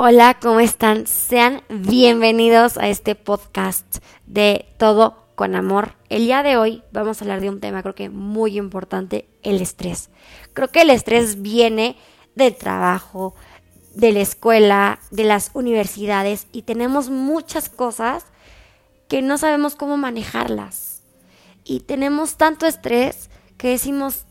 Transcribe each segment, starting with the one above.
Hola, ¿cómo están? Sean bienvenidos a este podcast de Todo con Amor. El día de hoy vamos a hablar de un tema creo que muy importante, el estrés. Creo que el estrés viene del trabajo, de la escuela, de las universidades y tenemos muchas cosas que no sabemos cómo manejarlas. Y tenemos tanto estrés que decimos,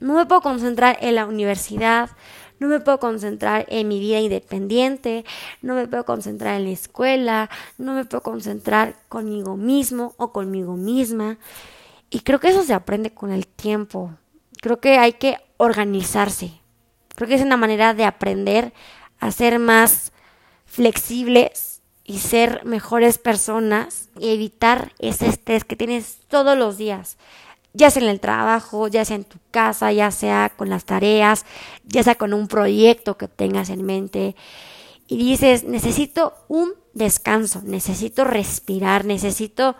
no me puedo concentrar en la universidad, no me puedo concentrar en mi vida independiente, no me puedo concentrar en la escuela, no me puedo concentrar conmigo mismo o conmigo misma. Y creo que eso se aprende con el tiempo. Creo que hay que organizarse. Creo que es una manera de aprender a ser más flexibles y ser mejores personas y evitar ese estrés que tienes todos los días ya sea en el trabajo, ya sea en tu casa, ya sea con las tareas, ya sea con un proyecto que tengas en mente. Y dices, necesito un descanso, necesito respirar, necesito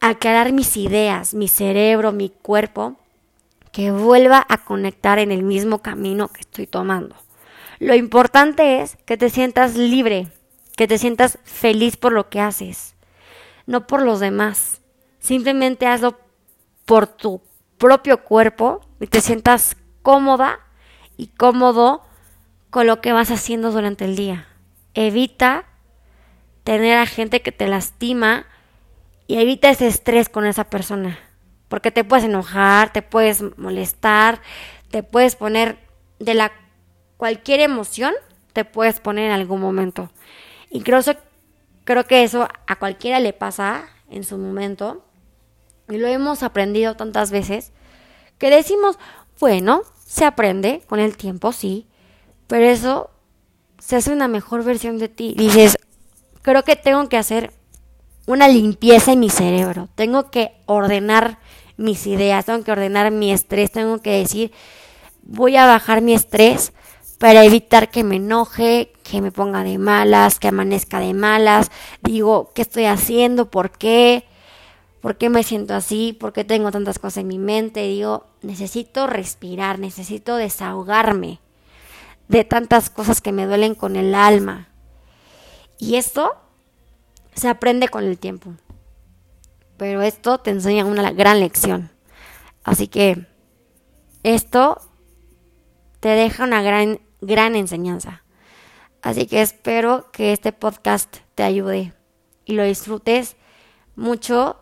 aclarar mis ideas, mi cerebro, mi cuerpo, que vuelva a conectar en el mismo camino que estoy tomando. Lo importante es que te sientas libre, que te sientas feliz por lo que haces, no por los demás. Simplemente hazlo por tu propio cuerpo y te sientas cómoda y cómodo con lo que vas haciendo durante el día. Evita tener a gente que te lastima y evita ese estrés con esa persona. Porque te puedes enojar, te puedes molestar, te puedes poner de la cualquier emoción, te puedes poner en algún momento. Creo, creo que eso a cualquiera le pasa en su momento. Y lo hemos aprendido tantas veces que decimos, bueno, se aprende con el tiempo, sí, pero eso se hace una mejor versión de ti. Dices, creo que tengo que hacer una limpieza en mi cerebro, tengo que ordenar mis ideas, tengo que ordenar mi estrés, tengo que decir, voy a bajar mi estrés para evitar que me enoje, que me ponga de malas, que amanezca de malas, digo, ¿qué estoy haciendo? ¿Por qué? ¿Por qué me siento así? ¿Por qué tengo tantas cosas en mi mente? Digo, necesito respirar, necesito desahogarme de tantas cosas que me duelen con el alma. Y esto se aprende con el tiempo. Pero esto te enseña una gran lección. Así que esto te deja una gran, gran enseñanza. Así que espero que este podcast te ayude y lo disfrutes mucho